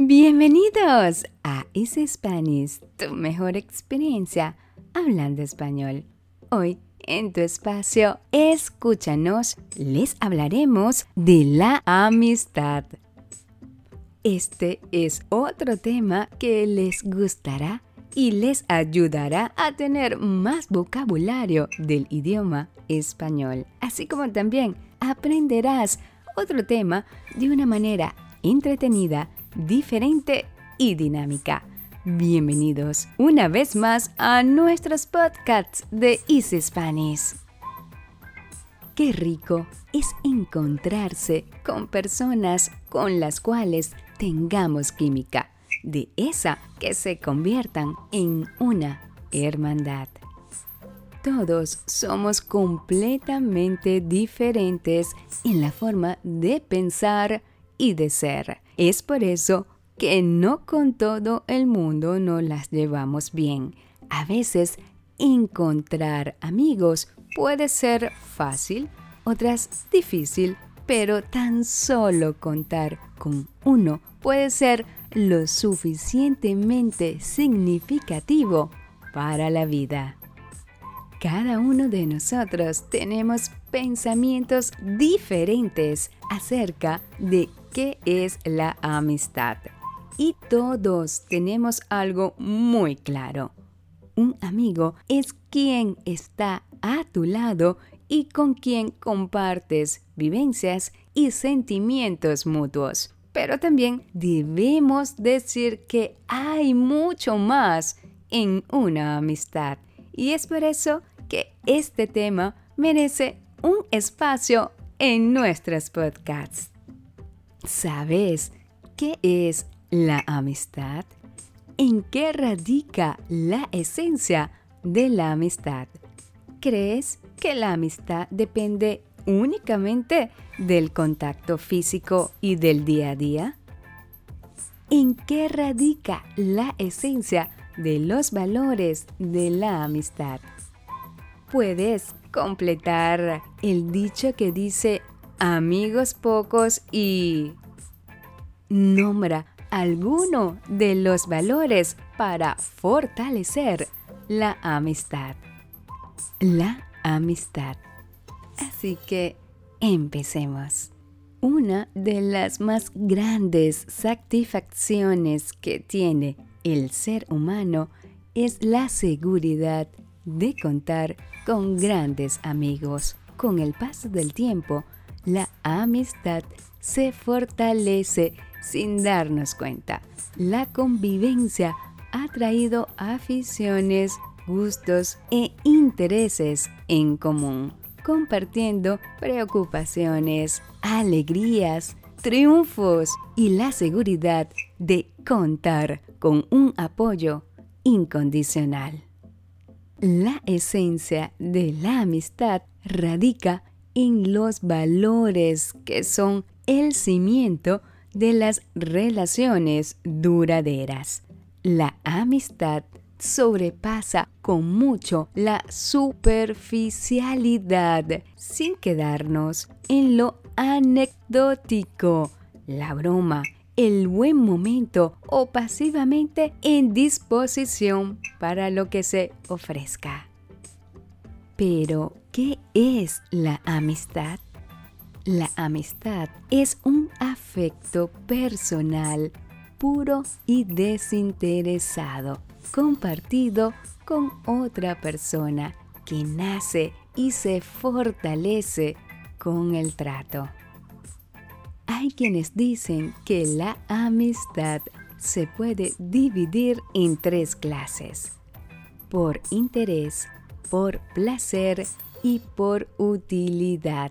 Bienvenidos a Easy Spanish, tu mejor experiencia hablando español. Hoy, en tu espacio, escúchanos, les hablaremos de la amistad. Este es otro tema que les gustará y les ayudará a tener más vocabulario del idioma español, así como también aprenderás otro tema de una manera entretenida, diferente y dinámica. Bienvenidos una vez más a nuestros podcasts de Easy Spanish. Qué rico es encontrarse con personas con las cuales tengamos química, de esa que se conviertan en una hermandad. Todos somos completamente diferentes en la forma de pensar y de ser. Es por eso que no con todo el mundo nos las llevamos bien. A veces encontrar amigos puede ser fácil, otras difícil, pero tan solo contar con uno puede ser lo suficientemente significativo para la vida. Cada uno de nosotros tenemos pensamientos diferentes acerca de qué es la amistad. Y todos tenemos algo muy claro. Un amigo es quien está a tu lado y con quien compartes vivencias y sentimientos mutuos. Pero también debemos decir que hay mucho más en una amistad. Y es por eso que este tema merece un espacio en nuestros podcasts. ¿Sabes qué es la amistad? ¿En qué radica la esencia de la amistad? ¿Crees que la amistad depende únicamente del contacto físico y del día a día? ¿En qué radica la esencia de los valores de la amistad? Puedes completar el dicho que dice amigos pocos y nombra alguno de los valores para fortalecer la amistad. La amistad. Así que empecemos. Una de las más grandes satisfacciones que tiene el ser humano es la seguridad de contar con grandes amigos. Con el paso del tiempo, la amistad se fortalece sin darnos cuenta. La convivencia ha traído aficiones, gustos e intereses en común, compartiendo preocupaciones, alegrías, triunfos y la seguridad de contar con un apoyo incondicional. La esencia de la amistad radica en los valores que son el cimiento de las relaciones duraderas. La amistad sobrepasa con mucho la superficialidad sin quedarnos en lo anecdótico, la broma, el buen momento o pasivamente en disposición para lo que se ofrezca. Pero, ¿qué es la amistad? La amistad es un afecto personal, puro y desinteresado, compartido con otra persona que nace y se fortalece con el trato. Hay quienes dicen que la amistad se puede dividir en tres clases. Por interés, por placer y por utilidad.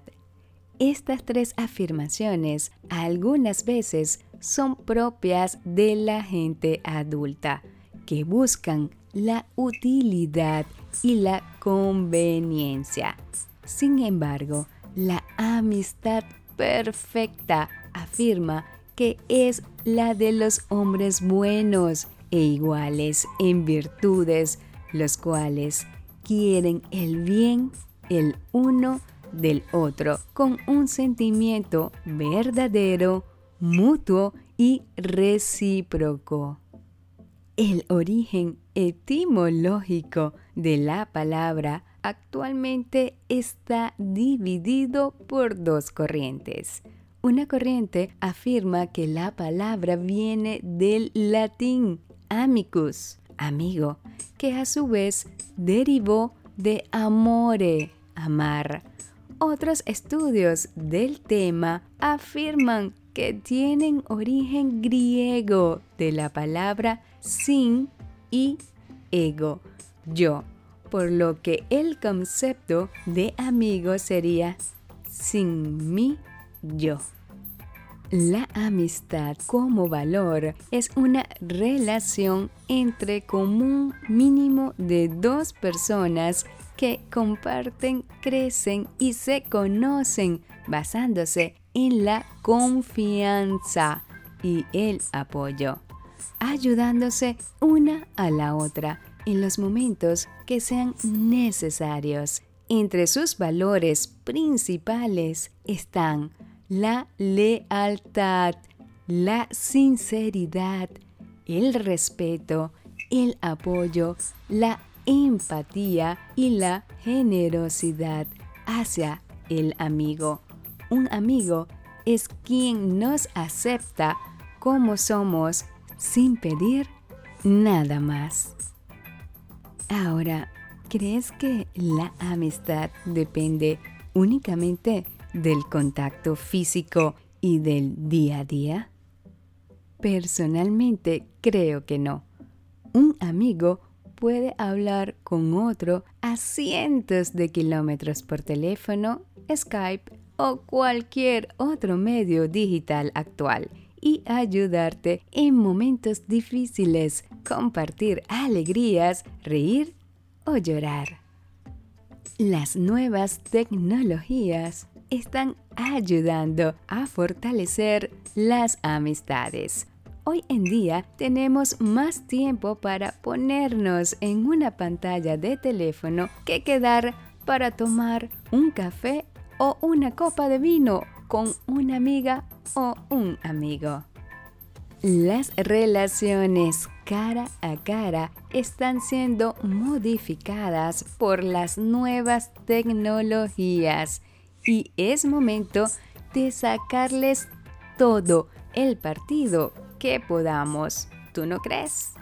Estas tres afirmaciones algunas veces son propias de la gente adulta, que buscan la utilidad y la conveniencia. Sin embargo, la amistad perfecta afirma que es la de los hombres buenos e iguales en virtudes, los cuales quieren el bien el uno del otro con un sentimiento verdadero, mutuo y recíproco. El origen etimológico de la palabra actualmente está dividido por dos corrientes. Una corriente afirma que la palabra viene del latín amicus, amigo, que a su vez derivó de amore, amar. Otros estudios del tema afirman que tienen origen griego de la palabra sin y ego, yo, por lo que el concepto de amigo sería sin mí, yo. La amistad como valor es una relación entre común mínimo de dos personas que comparten, crecen y se conocen basándose en la confianza y el apoyo, ayudándose una a la otra en los momentos que sean necesarios. Entre sus valores principales están la lealtad, la sinceridad, el respeto, el apoyo, la empatía y la generosidad hacia el amigo. Un amigo es quien nos acepta como somos sin pedir nada más. Ahora, ¿crees que la amistad depende únicamente del contacto físico y del día a día? Personalmente creo que no. Un amigo puede hablar con otro a cientos de kilómetros por teléfono, Skype o cualquier otro medio digital actual y ayudarte en momentos difíciles, compartir alegrías, reír o llorar. Las nuevas tecnologías están ayudando a fortalecer las amistades. Hoy en día tenemos más tiempo para ponernos en una pantalla de teléfono que quedar para tomar un café o una copa de vino con una amiga o un amigo. Las relaciones cara a cara están siendo modificadas por las nuevas tecnologías y es momento de sacarles todo el partido que podamos. ¿Tú no crees?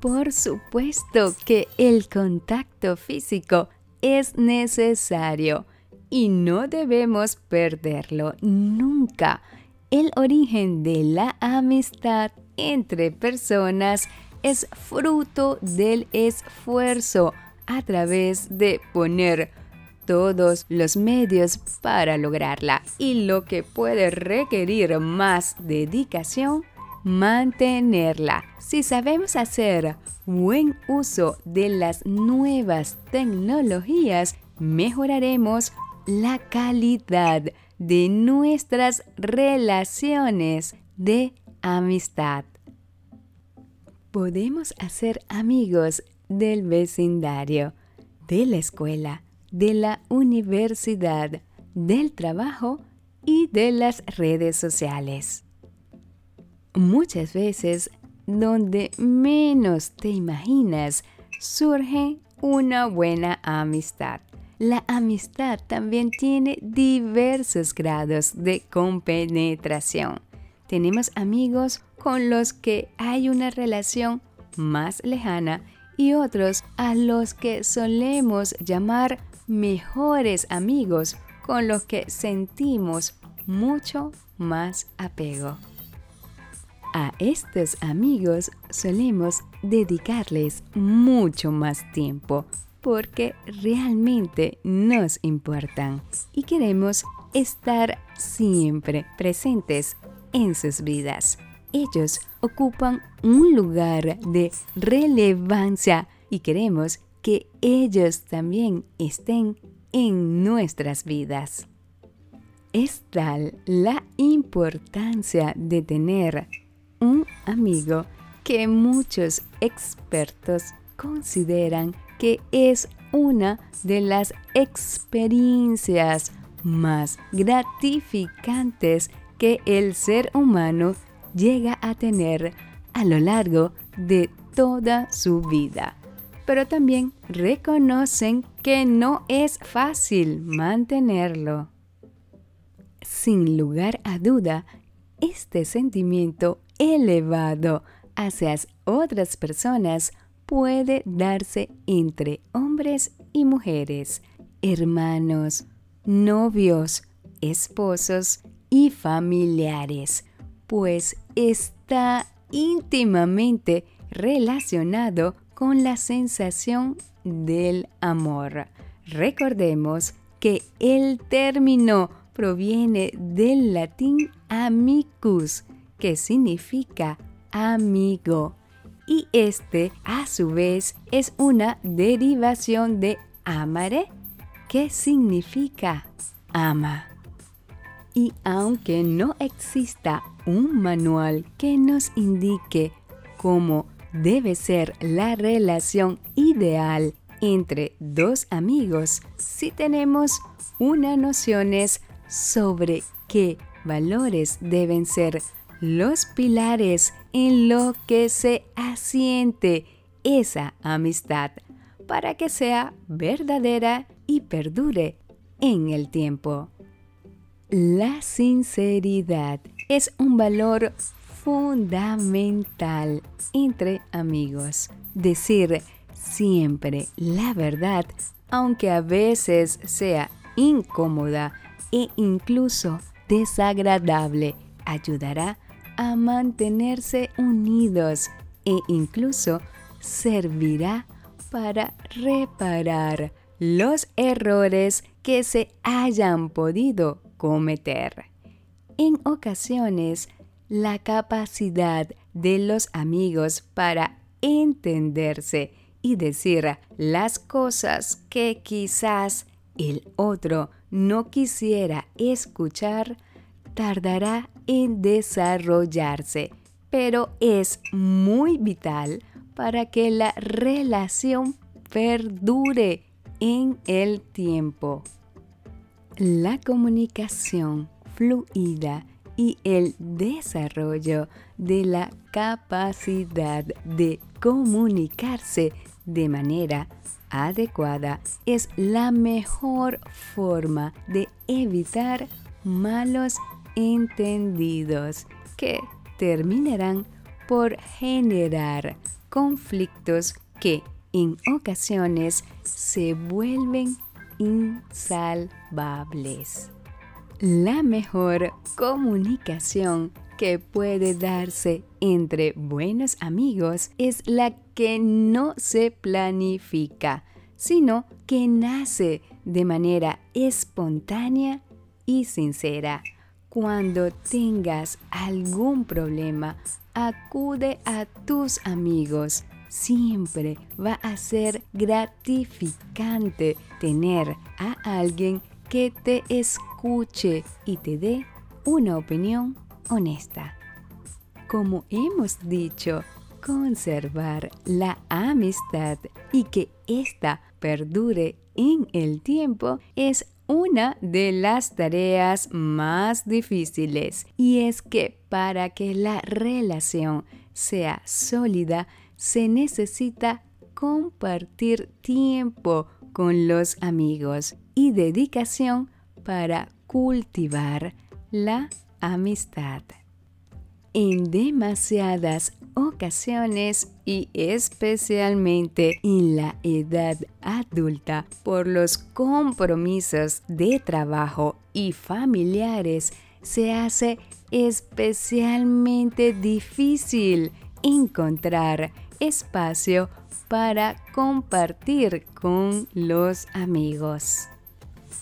Por supuesto que el contacto físico es necesario y no debemos perderlo nunca. El origen de la amistad entre personas es fruto del esfuerzo a través de poner todos los medios para lograrla y lo que puede requerir más dedicación, mantenerla. Si sabemos hacer buen uso de las nuevas tecnologías, mejoraremos la calidad de nuestras relaciones de amistad. Podemos hacer amigos del vecindario, de la escuela, de la universidad, del trabajo y de las redes sociales. Muchas veces, donde menos te imaginas, surge una buena amistad. La amistad también tiene diversos grados de compenetración. Tenemos amigos con los que hay una relación más lejana y otros a los que solemos llamar mejores amigos con los que sentimos mucho más apego. A estos amigos solemos dedicarles mucho más tiempo porque realmente nos importan y queremos estar siempre presentes en sus vidas. Ellos ocupan un lugar de relevancia y queremos que ellos también estén en nuestras vidas. Es tal la importancia de tener un amigo que muchos expertos consideran que es una de las experiencias más gratificantes que el ser humano llega a tener a lo largo de toda su vida. Pero también reconocen que no es fácil mantenerlo. Sin lugar a duda, este sentimiento elevado hacia otras personas puede darse entre hombres y mujeres, hermanos, novios, esposos y familiares, pues está íntimamente relacionado con la sensación del amor. Recordemos que el término proviene del latín amicus, que significa amigo, y este a su vez es una derivación de amare, que significa ama. Y aunque no exista un manual que nos indique cómo debe ser la relación ideal entre dos amigos, si tenemos unas nociones sobre qué valores deben ser los pilares en lo que se asiente esa amistad para que sea verdadera y perdure en el tiempo. La sinceridad es un valor fundamental entre amigos. Decir siempre la verdad, aunque a veces sea incómoda e incluso desagradable, ayudará a mantenerse unidos e incluso servirá para reparar los errores que se hayan podido cometer. En ocasiones, la capacidad de los amigos para entenderse y decir las cosas que quizás el otro no quisiera escuchar tardará en desarrollarse, pero es muy vital para que la relación perdure en el tiempo. La comunicación fluida y el desarrollo de la capacidad de comunicarse de manera adecuada es la mejor forma de evitar malos entendidos que terminarán por generar conflictos que en ocasiones se vuelven insalvables. La mejor comunicación que puede darse entre buenos amigos es la que no se planifica, sino que nace de manera espontánea y sincera. Cuando tengas algún problema, acude a tus amigos. Siempre va a ser gratificante tener a alguien que te escuche y te dé una opinión honesta. Como hemos dicho, conservar la amistad y que ésta perdure en el tiempo es una de las tareas más difíciles y es que para que la relación sea sólida se necesita compartir tiempo con los amigos y dedicación para cultivar la amistad. En demasiadas ocasiones y especialmente en la edad adulta por los compromisos de trabajo y familiares se hace especialmente difícil encontrar espacio para compartir con los amigos.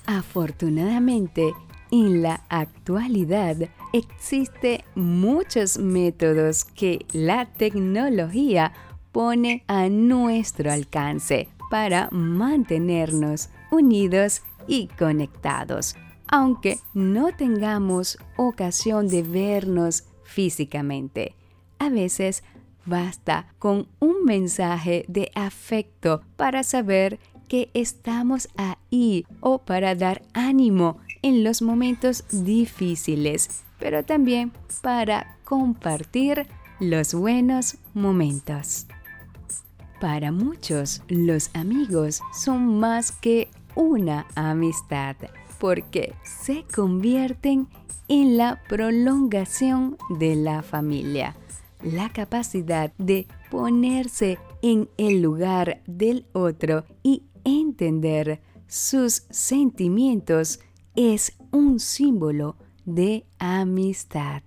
Afortunadamente, en la actualidad existen muchos métodos que la tecnología pone a nuestro alcance para mantenernos unidos y conectados, aunque no tengamos ocasión de vernos físicamente. A veces basta con un mensaje de afecto para saber que estamos ahí o para dar ánimo en los momentos difíciles, pero también para compartir los buenos momentos. Para muchos, los amigos son más que una amistad, porque se convierten en la prolongación de la familia. La capacidad de ponerse en el lugar del otro y entender sus sentimientos es un símbolo de amistad.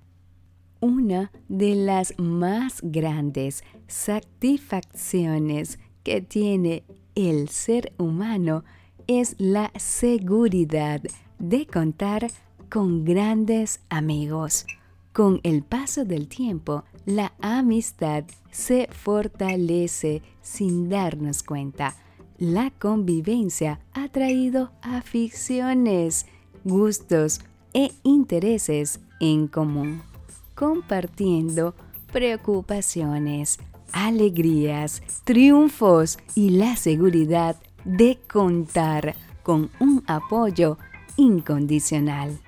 Una de las más grandes satisfacciones que tiene el ser humano es la seguridad de contar con grandes amigos. Con el paso del tiempo, la amistad se fortalece sin darnos cuenta. La convivencia ha traído aficiones, gustos e intereses en común, compartiendo preocupaciones, alegrías, triunfos y la seguridad de contar con un apoyo incondicional.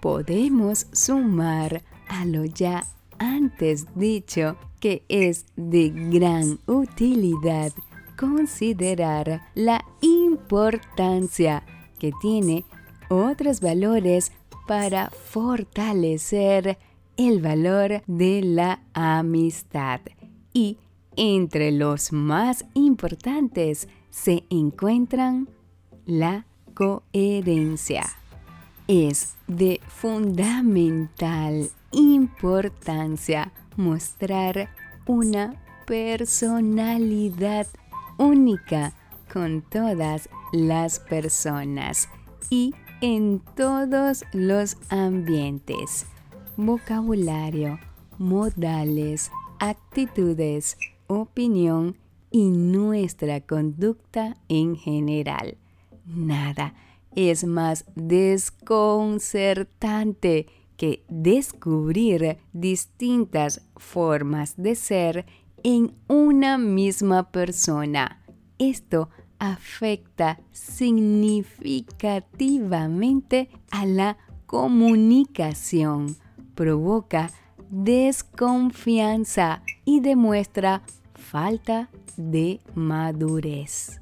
Podemos sumar a lo ya antes dicho que es de gran utilidad considerar la importancia que tiene otros valores para fortalecer el valor de la amistad. Y entre los más importantes se encuentran la coherencia. Es de fundamental importancia mostrar una personalidad única con todas las personas y en todos los ambientes, vocabulario, modales, actitudes, opinión y nuestra conducta en general. Nada es más desconcertante que descubrir distintas formas de ser en una misma persona. Esto afecta significativamente a la comunicación, provoca desconfianza y demuestra falta de madurez.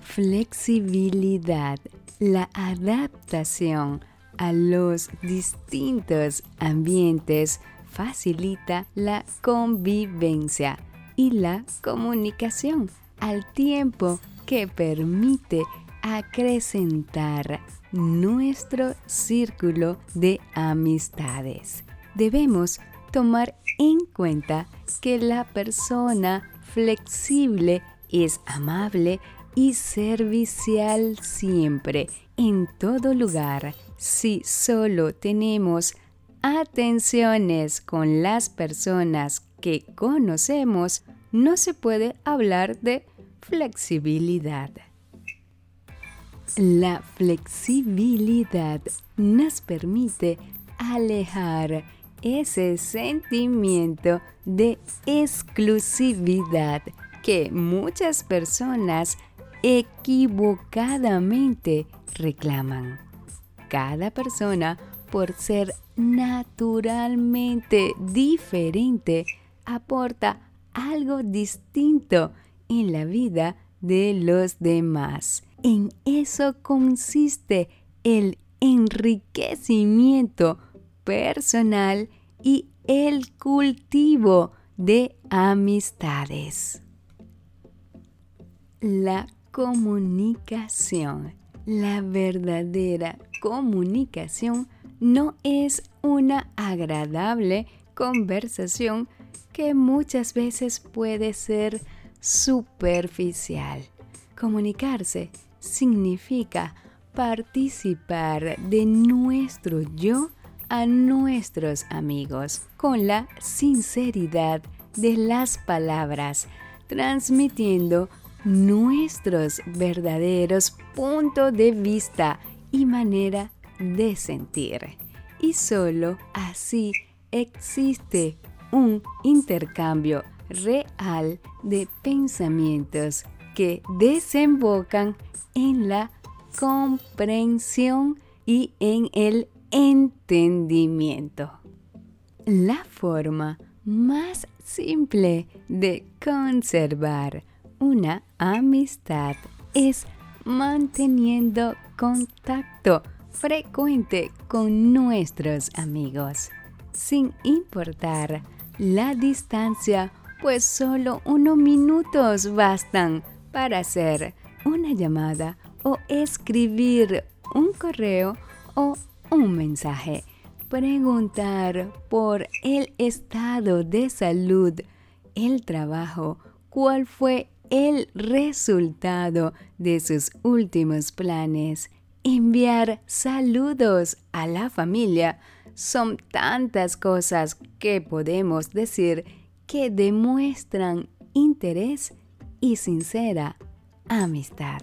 Flexibilidad, la adaptación a los distintos ambientes facilita la convivencia y la comunicación al tiempo que permite acrecentar nuestro círculo de amistades. Debemos tomar en cuenta que la persona flexible es amable y servicial siempre, en todo lugar. Si solo tenemos atenciones con las personas que conocemos, no se puede hablar de flexibilidad. La flexibilidad nos permite alejar ese sentimiento de exclusividad que muchas personas equivocadamente reclaman. Cada persona, por ser naturalmente diferente, aporta algo distinto en la vida de los demás. En eso consiste el enriquecimiento personal y el cultivo de amistades. La comunicación, la verdadera comunicación no es una agradable conversación que muchas veces puede ser superficial. Comunicarse significa participar de nuestro yo a nuestros amigos con la sinceridad de las palabras, transmitiendo nuestros verdaderos puntos de vista y manera de sentir. Y solo así existe un intercambio real de pensamientos que desembocan en la comprensión y en el entendimiento. La forma más simple de conservar una amistad es manteniendo contacto frecuente con nuestros amigos, sin importar la distancia, pues solo unos minutos bastan para hacer una llamada o escribir un correo o un mensaje. Preguntar por el estado de salud, el trabajo, cuál fue el resultado de sus últimos planes. Enviar saludos a la familia. Son tantas cosas que podemos decir que demuestran interés y sincera amistad.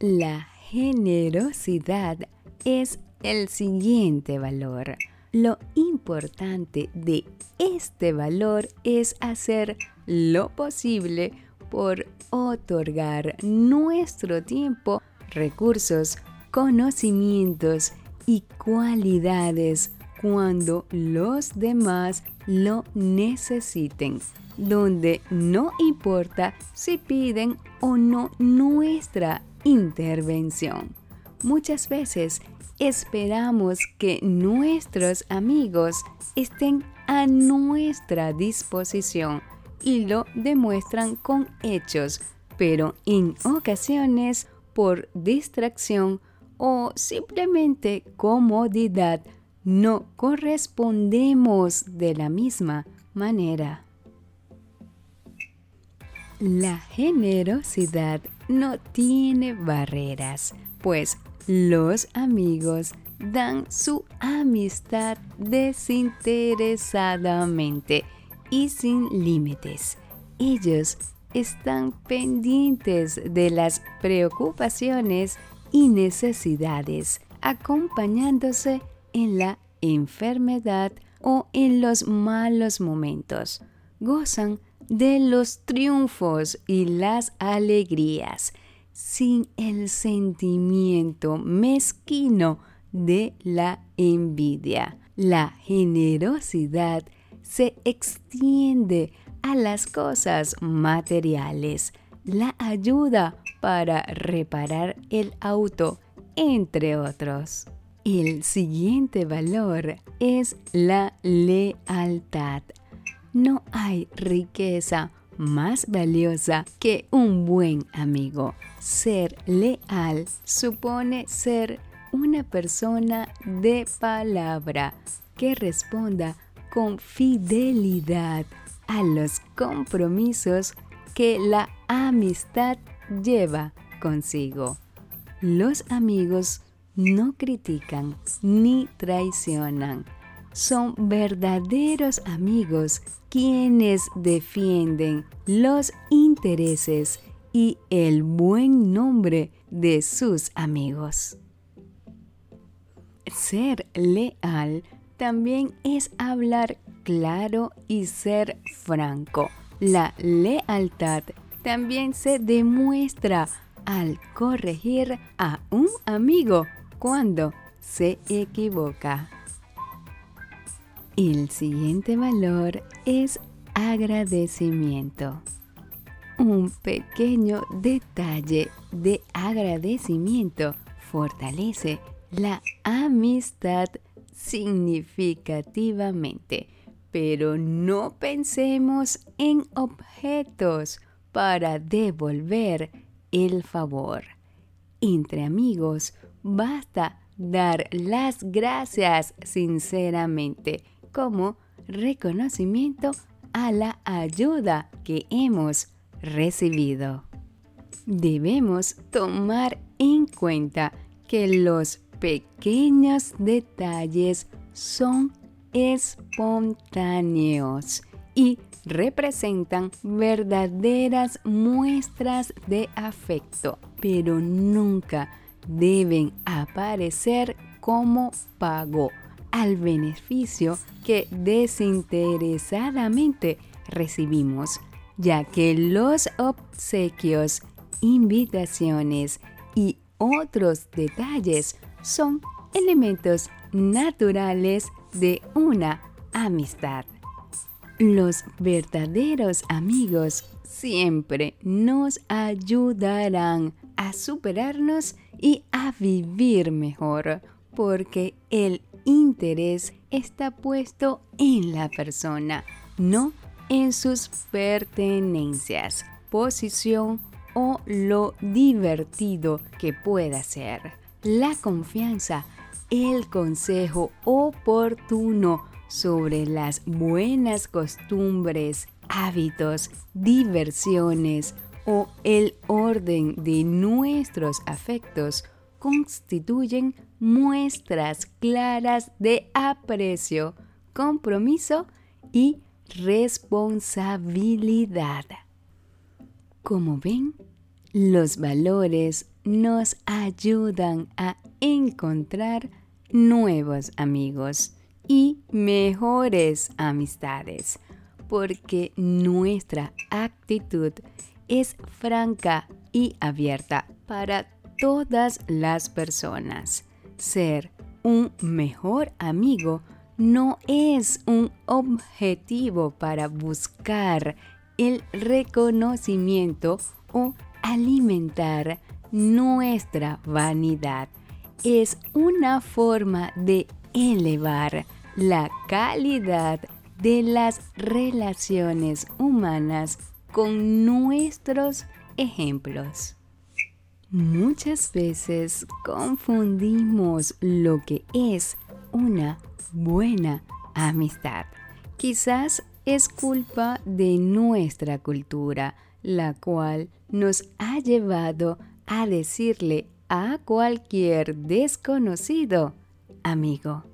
La generosidad es el siguiente valor. Lo importante de este valor es hacer lo posible por otorgar nuestro tiempo, recursos, conocimientos y cualidades cuando los demás lo necesiten, donde no importa si piden o no nuestra intervención. Muchas veces esperamos que nuestros amigos estén a nuestra disposición y lo demuestran con hechos, pero en ocasiones por distracción o simplemente comodidad no correspondemos de la misma manera. La generosidad no tiene barreras, pues los amigos dan su amistad desinteresadamente y sin límites. Ellos están pendientes de las preocupaciones y necesidades, acompañándose en la enfermedad o en los malos momentos. Gozan de los triunfos y las alegrías, sin el sentimiento mezquino de la envidia. La generosidad se extiende a las cosas materiales, la ayuda para reparar el auto, entre otros. El siguiente valor es la lealtad. No hay riqueza más valiosa que un buen amigo. Ser leal supone ser una persona de palabra que responda con fidelidad a los compromisos que la amistad lleva consigo. Los amigos no critican ni traicionan. Son verdaderos amigos quienes defienden los intereses y el buen nombre de sus amigos. Ser leal también es hablar claro y ser franco. La lealtad también se demuestra al corregir a un amigo cuando se equivoca. El siguiente valor es agradecimiento. Un pequeño detalle de agradecimiento fortalece la amistad significativamente, pero no pensemos en objetos para devolver el favor. Entre amigos, basta dar las gracias sinceramente como reconocimiento a la ayuda que hemos recibido. Debemos tomar en cuenta que los pequeños detalles son espontáneos y representan verdaderas muestras de afecto, pero nunca deben aparecer como pago al beneficio que desinteresadamente recibimos, ya que los obsequios, invitaciones y otros detalles son elementos naturales de una amistad. Los verdaderos amigos siempre nos ayudarán a superarnos y a vivir mejor, porque el interés está puesto en la persona, no en sus pertenencias, posición o lo divertido que pueda ser. La confianza, el consejo oportuno sobre las buenas costumbres, hábitos, diversiones o el orden de nuestros afectos constituyen muestras claras de aprecio, compromiso y responsabilidad. Como ven, los valores nos ayudan a encontrar nuevos amigos y mejores amistades, porque nuestra actitud es franca y abierta para todas las personas. Ser un mejor amigo no es un objetivo para buscar el reconocimiento o alimentar nuestra vanidad. Es una forma de elevar la calidad de las relaciones humanas con nuestros ejemplos. Muchas veces confundimos lo que es una buena amistad. Quizás es culpa de nuestra cultura, la cual nos ha llevado a decirle a cualquier desconocido amigo.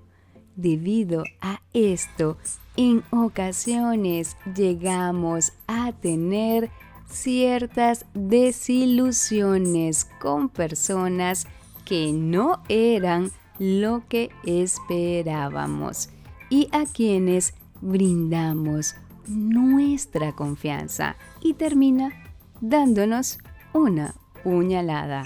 Debido a esto, en ocasiones llegamos a tener ciertas desilusiones con personas que no eran lo que esperábamos y a quienes brindamos nuestra confianza y termina dándonos una puñalada.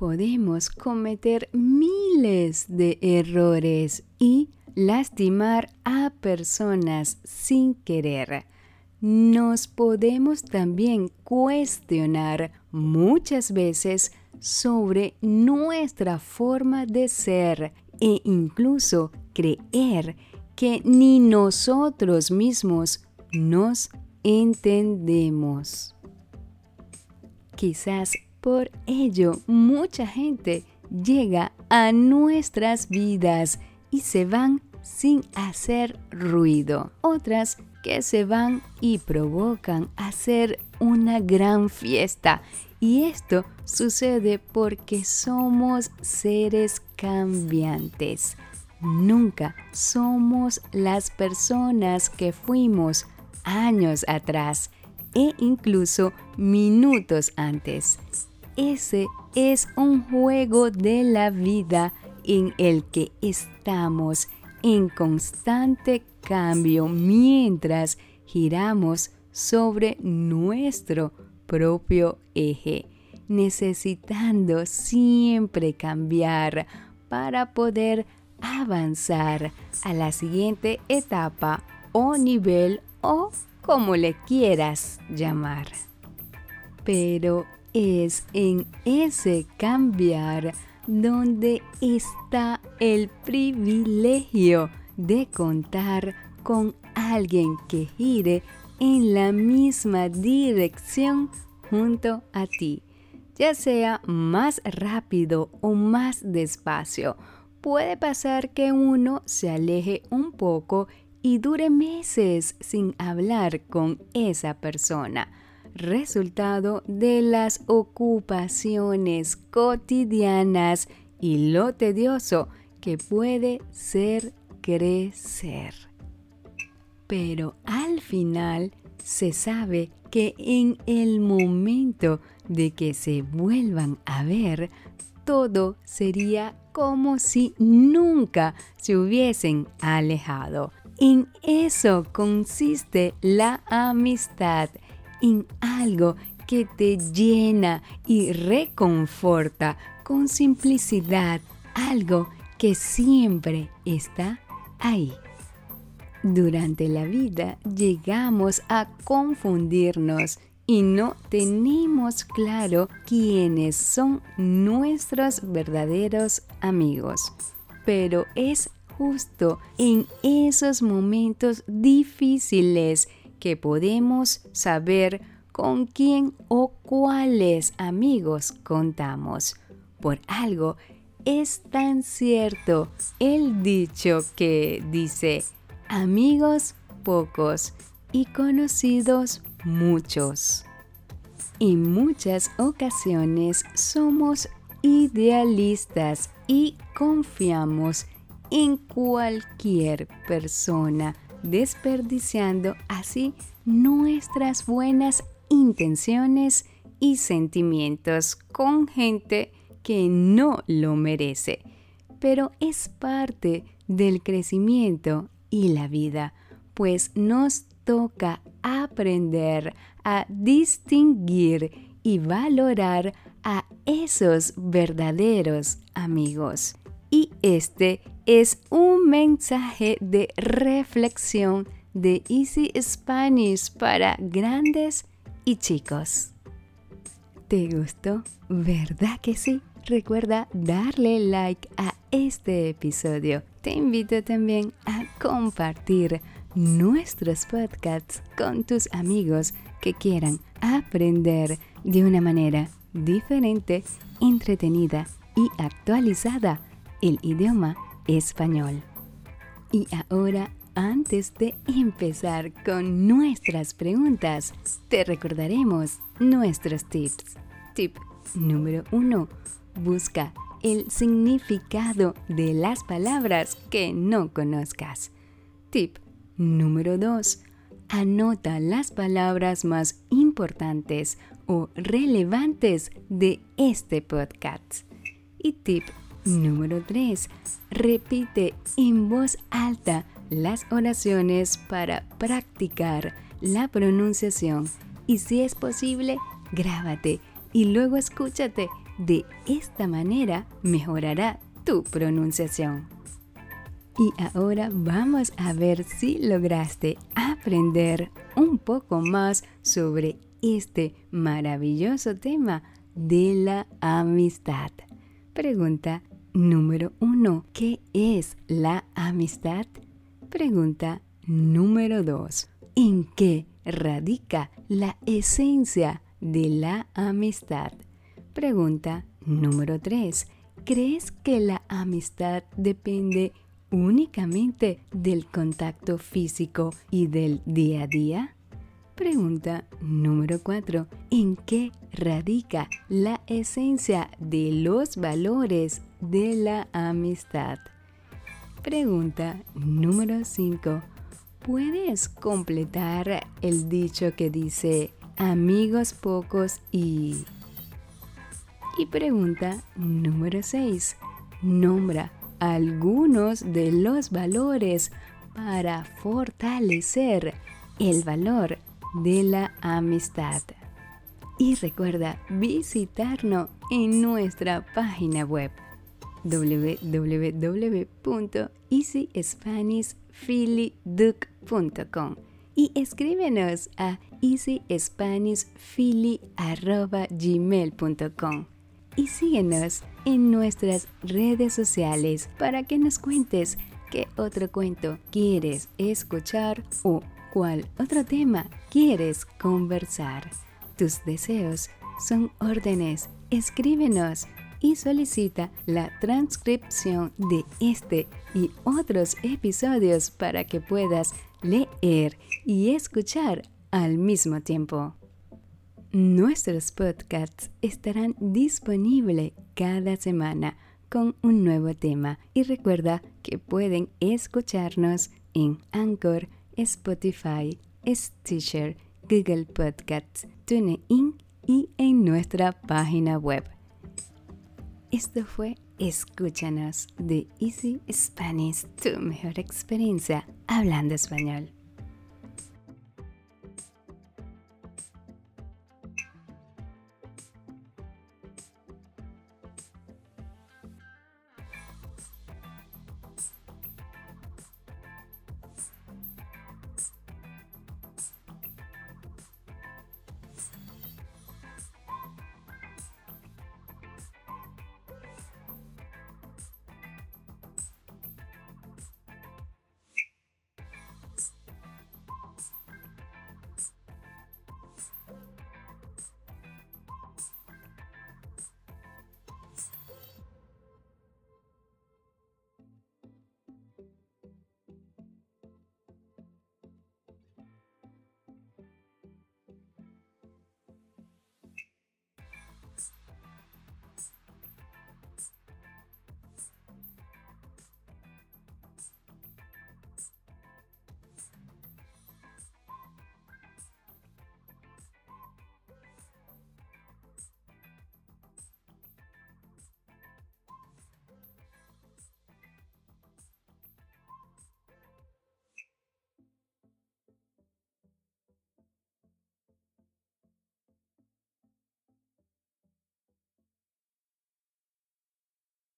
Podemos cometer miles de errores y lastimar a personas sin querer nos podemos también cuestionar muchas veces sobre nuestra forma de ser e incluso creer que ni nosotros mismos nos entendemos. Quizás por ello mucha gente llega a nuestras vidas y se van sin hacer ruido. Otras que se van y provocan hacer una gran fiesta. Y esto sucede porque somos seres cambiantes. Nunca somos las personas que fuimos años atrás e incluso minutos antes. Ese es un juego de la vida en el que estamos en constante cambio mientras giramos sobre nuestro propio eje, necesitando siempre cambiar para poder avanzar a la siguiente etapa o nivel o como le quieras llamar. Pero es en ese cambiar donde está el privilegio de contar con alguien que gire en la misma dirección junto a ti, ya sea más rápido o más despacio. Puede pasar que uno se aleje un poco y dure meses sin hablar con esa persona resultado de las ocupaciones cotidianas y lo tedioso que puede ser crecer. Pero al final se sabe que en el momento de que se vuelvan a ver, todo sería como si nunca se hubiesen alejado. En eso consiste la amistad en algo que te llena y reconforta con simplicidad, algo que siempre está ahí. Durante la vida llegamos a confundirnos y no tenemos claro quiénes son nuestros verdaderos amigos. Pero es justo en esos momentos difíciles que podemos saber con quién o cuáles amigos contamos. Por algo es tan cierto el dicho que dice amigos pocos y conocidos muchos. En muchas ocasiones somos idealistas y confiamos en cualquier persona, desperdiciando así nuestras buenas intenciones y sentimientos con gente que no lo merece. Pero es parte del crecimiento y la vida, pues nos toca aprender a distinguir y valorar a esos verdaderos amigos. Y este es un mensaje de reflexión de Easy Spanish para grandes y chicos. ¿Te gustó? ¿Verdad que sí? Recuerda darle like a este episodio. Te invito también a compartir nuestros podcasts con tus amigos que quieran aprender de una manera diferente, entretenida y actualizada el idioma español. Y ahora, antes de empezar con nuestras preguntas, te recordaremos nuestros tips. Tip número 1. Busca el significado de las palabras que no conozcas. Tip Número 2. Anota las palabras más importantes o relevantes de este podcast. Y tip número 3. Repite en voz alta las oraciones para practicar la pronunciación y si es posible, grábate y luego escúchate. De esta manera mejorará tu pronunciación. Y ahora vamos a ver si lograste aprender un poco más sobre este maravilloso tema de la amistad. Pregunta número uno. ¿Qué es la amistad? Pregunta número dos. ¿En qué radica la esencia de la amistad? Pregunta número tres. ¿Crees que la amistad depende únicamente del contacto físico y del día a día? Pregunta número 4. ¿En qué radica la esencia de los valores de la amistad? Pregunta número 5. ¿Puedes completar el dicho que dice amigos pocos y... Y pregunta número 6. Nombra algunos de los valores para fortalecer el valor de la amistad. Y recuerda visitarnos en nuestra página web www.easyspanishphillyduke.com y escríbenos a easyspanishphilly.gmail.com y síguenos en nuestras redes sociales para que nos cuentes qué otro cuento quieres escuchar o cuál otro tema quieres conversar. Tus deseos son órdenes. Escríbenos y solicita la transcripción de este y otros episodios para que puedas leer y escuchar al mismo tiempo. Nuestros podcasts estarán disponibles cada semana con un nuevo tema y recuerda que pueden escucharnos en Anchor, Spotify, Stitcher, Google Podcasts, TuneIn y en nuestra página web. Esto fue Escúchanos de Easy Spanish, tu mejor experiencia hablando español.